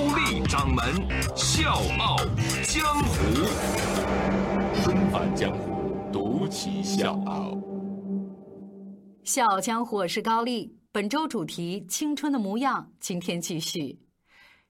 高丽掌门笑傲江湖，重返江湖，独骑笑傲。笑傲江湖，我是高丽。本周主题：青春的模样。今天继续。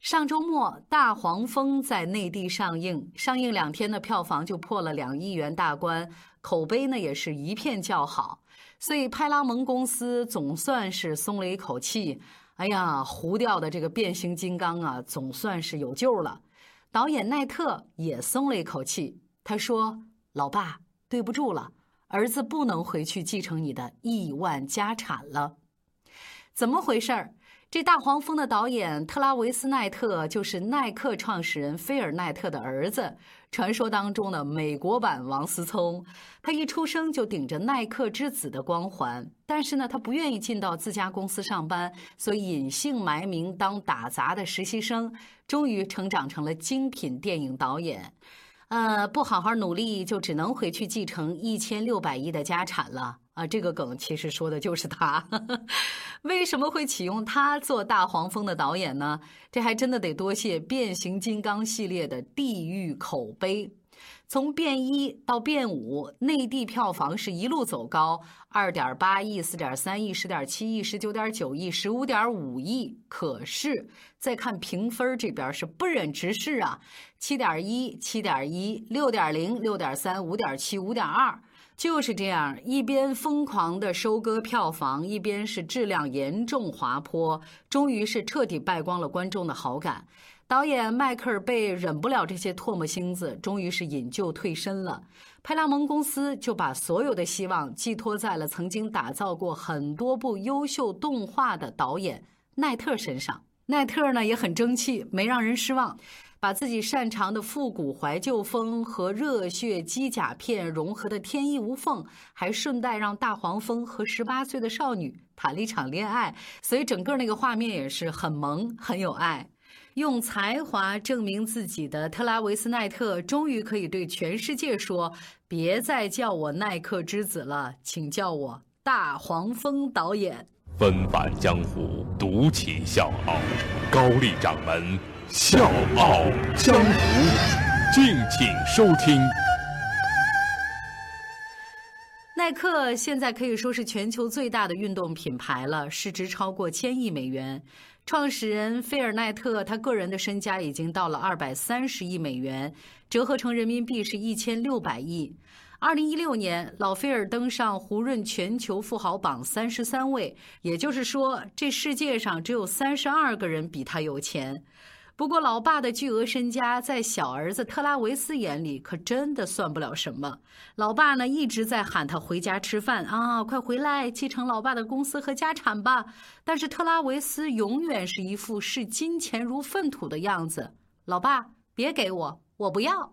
上周末，《大黄蜂》在内地上映，上映两天的票房就破了两亿元大关，口碑呢也是一片叫好，所以派拉蒙公司总算是松了一口气。哎呀，糊掉的这个变形金刚啊，总算是有救了。导演奈特也松了一口气，他说：“老爸，对不住了，儿子不能回去继承你的亿万家产了。”怎么回事儿？这大黄蜂的导演特拉维斯·奈特就是耐克创始人菲尔·奈特的儿子，传说当中的美国版王思聪。他一出生就顶着耐克之子的光环，但是呢，他不愿意进到自家公司上班，所以隐姓埋名当打杂的实习生，终于成长成了精品电影导演。呃，不好好努力，就只能回去继承一千六百亿的家产了。啊，这个梗其实说的就是他。为什么会启用他做大黄蜂的导演呢？这还真的得多谢变形金刚系列的地狱口碑。从变一到变五，内地票房是一路走高，二点八亿、四点三亿、十点七亿、十九点九亿、十五点五亿。可是再看评分这边是不忍直视啊，七点一、七点一、六点零、六点三、五点七、五点二。就是这样，一边疯狂的收割票房，一边是质量严重滑坡，终于是彻底败光了观众的好感。导演迈克尔贝忍不了这些唾沫星子，终于是引咎退身了。派拉蒙公司就把所有的希望寄托在了曾经打造过很多部优秀动画的导演奈特身上。奈特呢也很争气，没让人失望。把自己擅长的复古怀旧风和热血机甲片融合的天衣无缝，还顺带让大黄蜂和十八岁的少女谈了一场恋爱，所以整个那个画面也是很萌很有爱。用才华证明自己的特拉维斯奈特，终于可以对全世界说：别再叫我耐克之子了，请叫我大黄蜂导演。分返江湖，独起笑傲，高丽掌门。笑傲江湖，敬请收听。耐克现在可以说是全球最大的运动品牌了，市值超过千亿美元。创始人菲尔·奈特，他个人的身家已经到了二百三十亿美元，折合成人民币是一千六百亿。二零一六年，老菲尔登上胡润全球富豪榜三十三位，也就是说，这世界上只有三十二个人比他有钱。不过，老爸的巨额身家在小儿子特拉维斯眼里可真的算不了什么。老爸呢一直在喊他回家吃饭啊，快回来继承老爸的公司和家产吧。但是特拉维斯永远是一副视金钱如粪土的样子。老爸，别给我，我不要。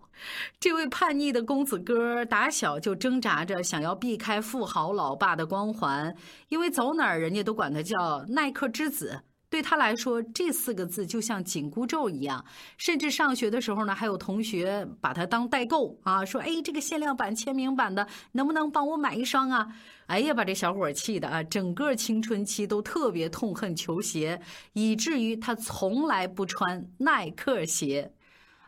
这位叛逆的公子哥打小就挣扎着想要避开富豪老爸的光环，因为走哪儿人家都管他叫耐克之子。对他来说，这四个字就像紧箍咒一样。甚至上学的时候呢，还有同学把它当代购啊，说：“哎，这个限量版签名版的，能不能帮我买一双啊？”哎呀，把这小伙气的啊，整个青春期都特别痛恨球鞋，以至于他从来不穿耐克鞋。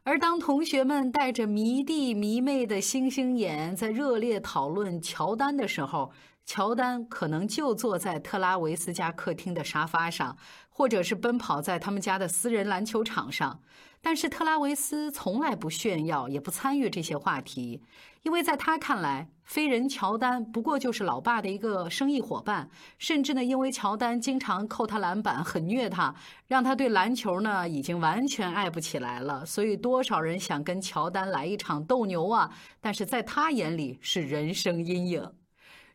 而当同学们带着迷弟迷妹的星星眼在热烈讨论乔丹的时候，乔丹可能就坐在特拉维斯家客厅的沙发上，或者是奔跑在他们家的私人篮球场上。但是特拉维斯从来不炫耀，也不参与这些话题，因为在他看来，飞人乔丹不过就是老爸的一个生意伙伴。甚至呢，因为乔丹经常扣他篮板，很虐他，让他对篮球呢已经完全爱不起来了。所以多少人想跟乔丹来一场斗牛啊！但是在他眼里是人生阴影。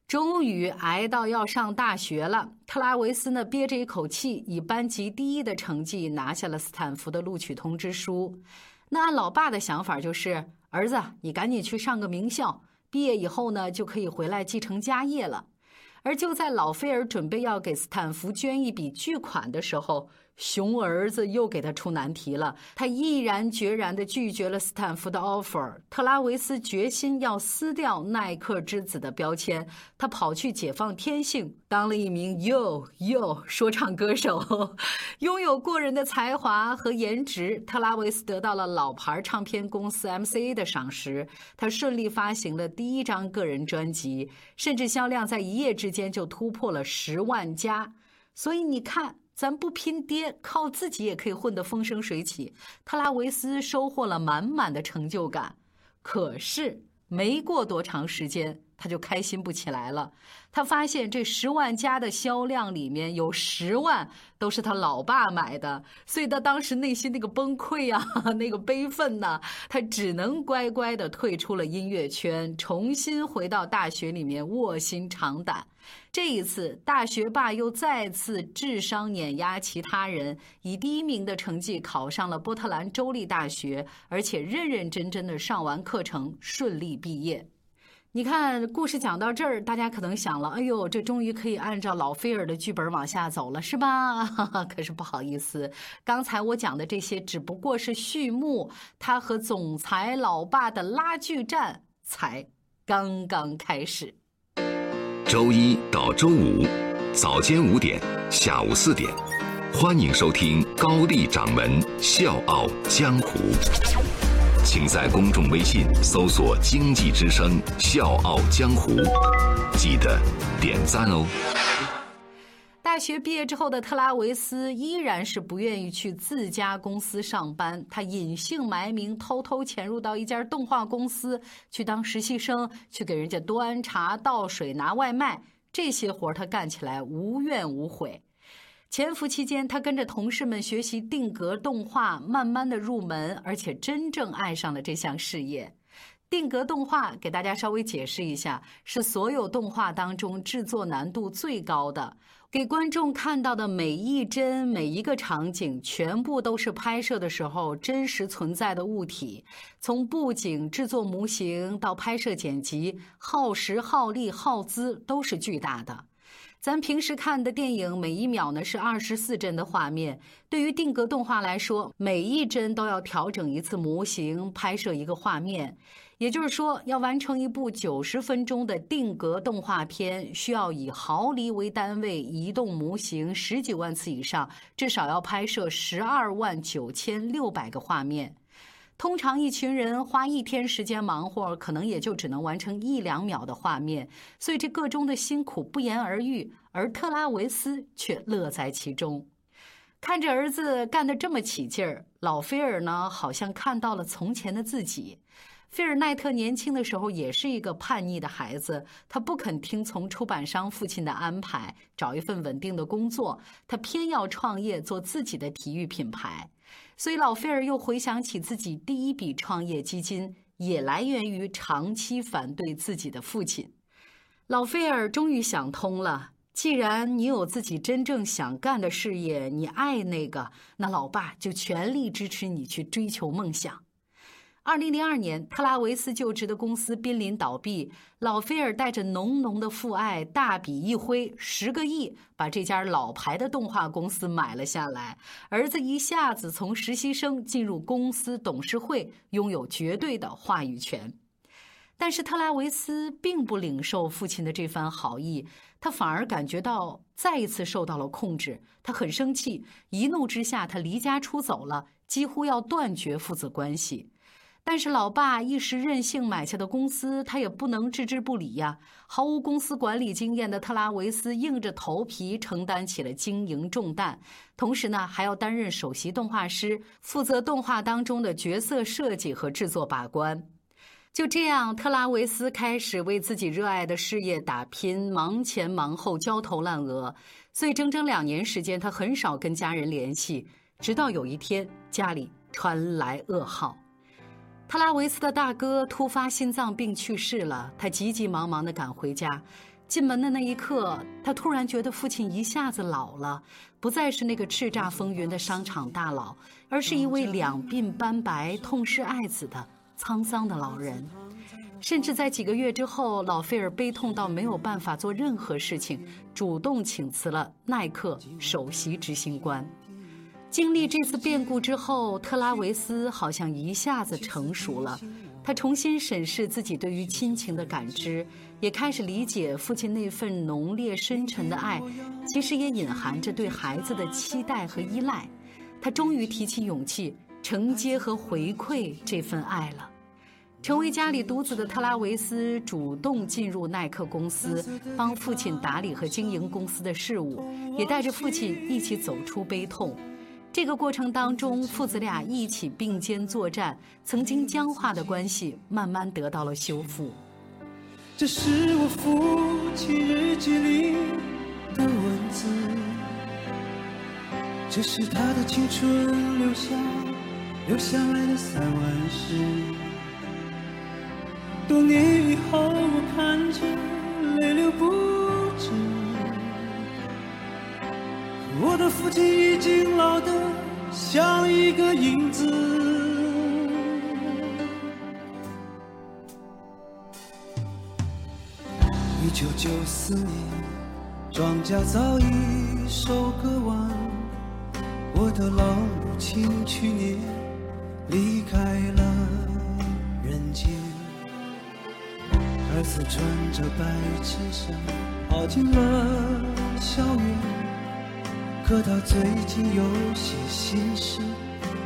终于挨到要上大学了，特拉维斯呢憋着一口气，以班级第一的成绩拿下了斯坦福的录取通知书。那按老爸的想法，就是儿子，你赶紧去上个名校，毕业以后呢，就可以回来继承家业了。而就在老菲尔准备要给斯坦福捐一笔巨款的时候，熊儿子又给他出难题了，他毅然决然地拒绝了斯坦福的 offer。特拉维斯决心要撕掉耐克之子的标签，他跑去解放天性，当了一名 yo yo 说唱歌手。拥有过人的才华和颜值，特拉维斯得到了老牌唱片公司 MCA 的赏识，他顺利发行了第一张个人专辑，甚至销量在一夜之间就突破了十万加。所以你看。咱不拼爹，靠自己也可以混得风生水起。特拉维斯收获了满满的成就感，可是没过多长时间，他就开心不起来了。他发现这十万加的销量里面有十万都是他老爸买的，所以他当时内心那个崩溃啊，那个悲愤呐，他只能乖乖的退出了音乐圈，重新回到大学里面卧薪尝胆。这一次，大学霸又再次智商碾压其他人，以第一名的成绩考上了波特兰州立大学，而且认认真真的上完课程，顺利毕业。你看，故事讲到这儿，大家可能想了：哎呦，这终于可以按照老菲尔的剧本往下走了，是吧？可是不好意思，刚才我讲的这些只不过是序幕，他和总裁老爸的拉锯战才刚刚开始。周一到周五早间五点，下午四点，欢迎收听高丽掌门笑傲江湖。请在公众微信搜索“经济之声笑傲江湖”，记得点赞哦。大学毕业之后的特拉维斯依然是不愿意去自家公司上班，他隐姓埋名，偷偷潜入到一家动画公司去当实习生，去给人家端茶倒水、拿外卖，这些活他干起来无怨无悔。潜伏期间，他跟着同事们学习定格动画，慢慢的入门，而且真正爱上了这项事业。定格动画给大家稍微解释一下，是所有动画当中制作难度最高的。给观众看到的每一帧、每一个场景，全部都是拍摄的时候真实存在的物体。从布景、制作模型到拍摄剪辑，耗时、耗力、耗资都是巨大的。咱平时看的电影，每一秒呢是二十四帧的画面。对于定格动画来说，每一帧都要调整一次模型，拍摄一个画面。也就是说，要完成一部九十分钟的定格动画片，需要以毫厘为单位移动模型十几万次以上，至少要拍摄十二万九千六百个画面。通常一群人花一天时间忙活，可能也就只能完成一两秒的画面，所以这个中的辛苦不言而喻。而特拉维斯却乐在其中，看着儿子干得这么起劲儿，老菲尔呢，好像看到了从前的自己。菲尔奈特年轻的时候也是一个叛逆的孩子，他不肯听从出版商父亲的安排，找一份稳定的工作，他偏要创业做自己的体育品牌。所以老菲尔又回想起自己第一笔创业基金，也来源于长期反对自己的父亲。老菲尔终于想通了，既然你有自己真正想干的事业，你爱那个，那老爸就全力支持你去追求梦想。二零零二年，特拉维斯就职的公司濒临倒闭，老菲尔带着浓浓的父爱，大笔一挥，十个亿把这家老牌的动画公司买了下来。儿子一下子从实习生进入公司董事会，拥有绝对的话语权。但是特拉维斯并不领受父亲的这番好意，他反而感觉到再一次受到了控制。他很生气，一怒之下，他离家出走了，几乎要断绝父子关系。但是老爸一时任性买下的公司，他也不能置之不理呀。毫无公司管理经验的特拉维斯硬着头皮承担起了经营重担，同时呢还要担任首席动画师，负责动画当中的角色设计和制作把关。就这样，特拉维斯开始为自己热爱的事业打拼，忙前忙后，焦头烂额。所以整整两年时间，他很少跟家人联系。直到有一天，家里传来噩耗。特拉维斯的大哥突发心脏病去世了，他急急忙忙地赶回家，进门的那一刻，他突然觉得父亲一下子老了，不再是那个叱咤风云的商场大佬，而是一位两鬓斑白、痛失爱子的沧桑的老人。甚至在几个月之后，老费尔悲痛到没有办法做任何事情，主动请辞了耐克首席执行官。经历这次变故之后，特拉维斯好像一下子成熟了。他重新审视自己对于亲情的感知，也开始理解父亲那份浓烈深沉的爱，其实也隐含着对孩子的期待和依赖。他终于提起勇气，承接和回馈这份爱了。成为家里独子的特拉维斯主动进入耐克公司，帮父亲打理和经营公司的事务，也带着父亲一起走出悲痛。这个过程当中，父子俩一起并肩作战，曾经僵化的关系慢慢得到了修复。这是我父亲日记里的文字，这是他的青春留下留下来的散文诗。多年以后，我看着泪流不止。我的父亲已经老得像一个影子。一九九四年，庄稼早已收割完，我的老母亲去年离开了人间。儿子穿着白衬衫跑进了校园，可他最近有些心事，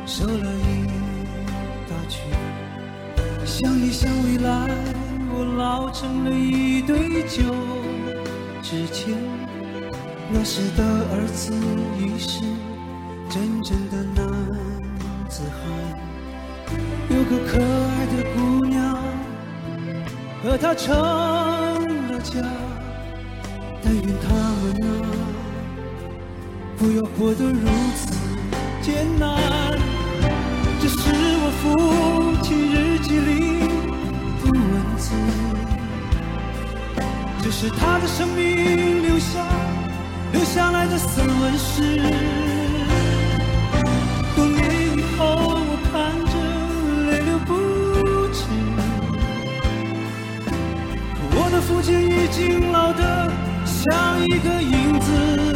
瘦了一大圈。想一想未来，我老成了一堆旧纸钱。那时的儿子已是真正的男子汉，有个可爱的姑娘。和他成了家，但愿他们啊，不要活得如此艰难。这是我父亲日记里的文字，这是他的生命留下留下来的散文诗。多年以后，我看着泪流不止，我的父亲已经老得像一个影子。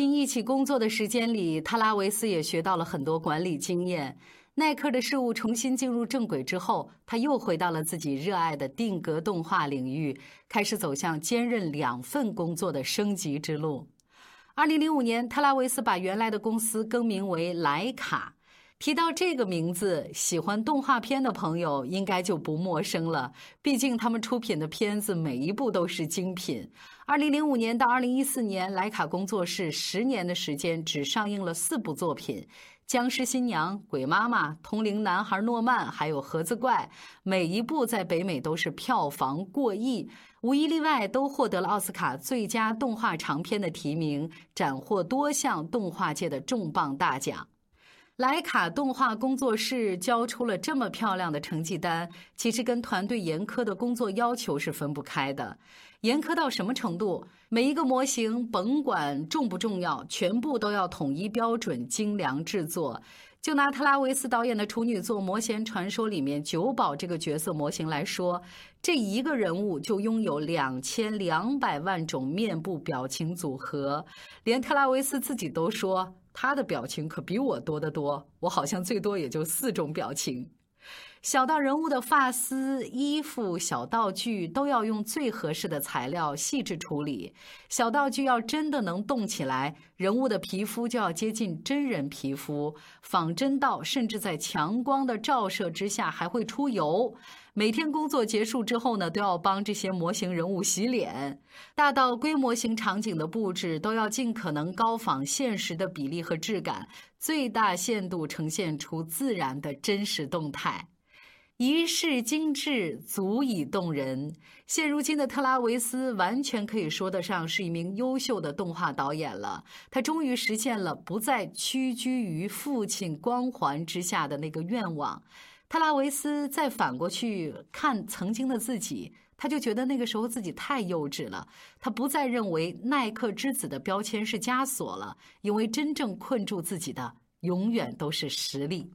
亲一起工作的时间里，特拉维斯也学到了很多管理经验。耐克的事务重新进入正轨之后，他又回到了自己热爱的定格动画领域，开始走向兼任两份工作的升级之路。二零零五年，特拉维斯把原来的公司更名为莱卡。提到这个名字，喜欢动画片的朋友应该就不陌生了。毕竟他们出品的片子每一部都是精品。二零零五年到二零一四年，莱卡工作室十年的时间只上映了四部作品，《僵尸新娘》《鬼妈妈》《通灵男孩诺曼》还有《盒子怪》，每一部在北美都是票房过亿，无一例外都获得了奥斯卡最佳动画长片的提名，斩获多项动画界的重磅大奖。莱卡动画工作室交出了这么漂亮的成绩单，其实跟团队严苛的工作要求是分不开的。严苛到什么程度？每一个模型，甭管重不重要，全部都要统一标准、精良制作。就拿特拉维斯导演的处女作《魔仙传说》里面九宝这个角色模型来说，这一个人物就拥有两千两百万种面部表情组合，连特拉维斯自己都说。他的表情可比我多得多，我好像最多也就四种表情。小到人物的发丝、衣服、小道具，都要用最合适的材料细致处理。小道具要真的能动起来，人物的皮肤就要接近真人皮肤，仿真到甚至在强光的照射之下还会出油。每天工作结束之后呢，都要帮这些模型人物洗脸。大到规模型场景的布置，都要尽可能高仿现实的比例和质感，最大限度呈现出自然的真实动态。一世精致，足以动人。现如今的特拉维斯完全可以说得上是一名优秀的动画导演了。他终于实现了不再屈居于父亲光环之下的那个愿望。特拉维斯再反过去看曾经的自己，他就觉得那个时候自己太幼稚了。他不再认为耐克之子的标签是枷锁了，因为真正困住自己的永远都是实力。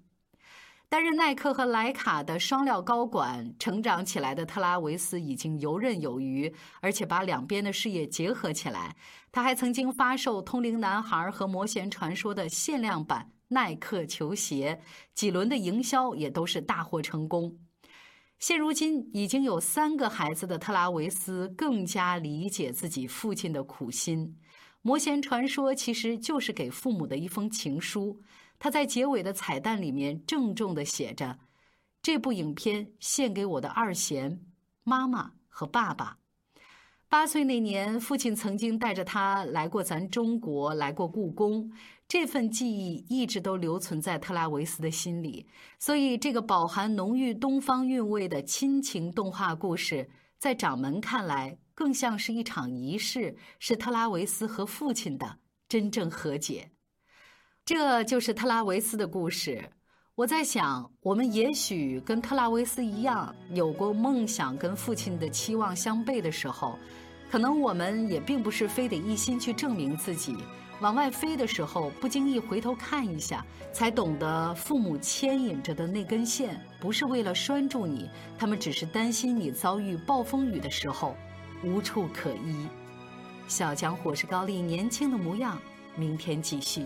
担任耐克和莱卡的双料高管，成长起来的特拉维斯已经游刃有余，而且把两边的事业结合起来。他还曾经发售《通灵男孩》和《魔弦传说》的限量版耐克球鞋，几轮的营销也都是大获成功。现如今已经有三个孩子的特拉维斯，更加理解自己父亲的苦心。《魔弦传说》其实就是给父母的一封情书。他在结尾的彩蛋里面郑重的写着：“这部影片献给我的二贤、妈妈和爸爸。八岁那年，父亲曾经带着他来过咱中国，来过故宫。这份记忆一直都留存在特拉维斯的心里。所以，这个饱含浓郁东方韵味的亲情动画故事，在掌门看来，更像是一场仪式，是特拉维斯和父亲的真正和解。”这就是特拉维斯的故事。我在想，我们也许跟特拉维斯一样，有过梦想跟父亲的期望相悖的时候，可能我们也并不是非得一心去证明自己。往外飞的时候，不经意回头看一下，才懂得父母牵引着的那根线，不是为了拴住你，他们只是担心你遭遇暴风雨的时候无处可依。小江火是高丽年轻的模样，明天继续。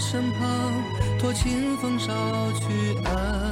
身旁，托清风捎去安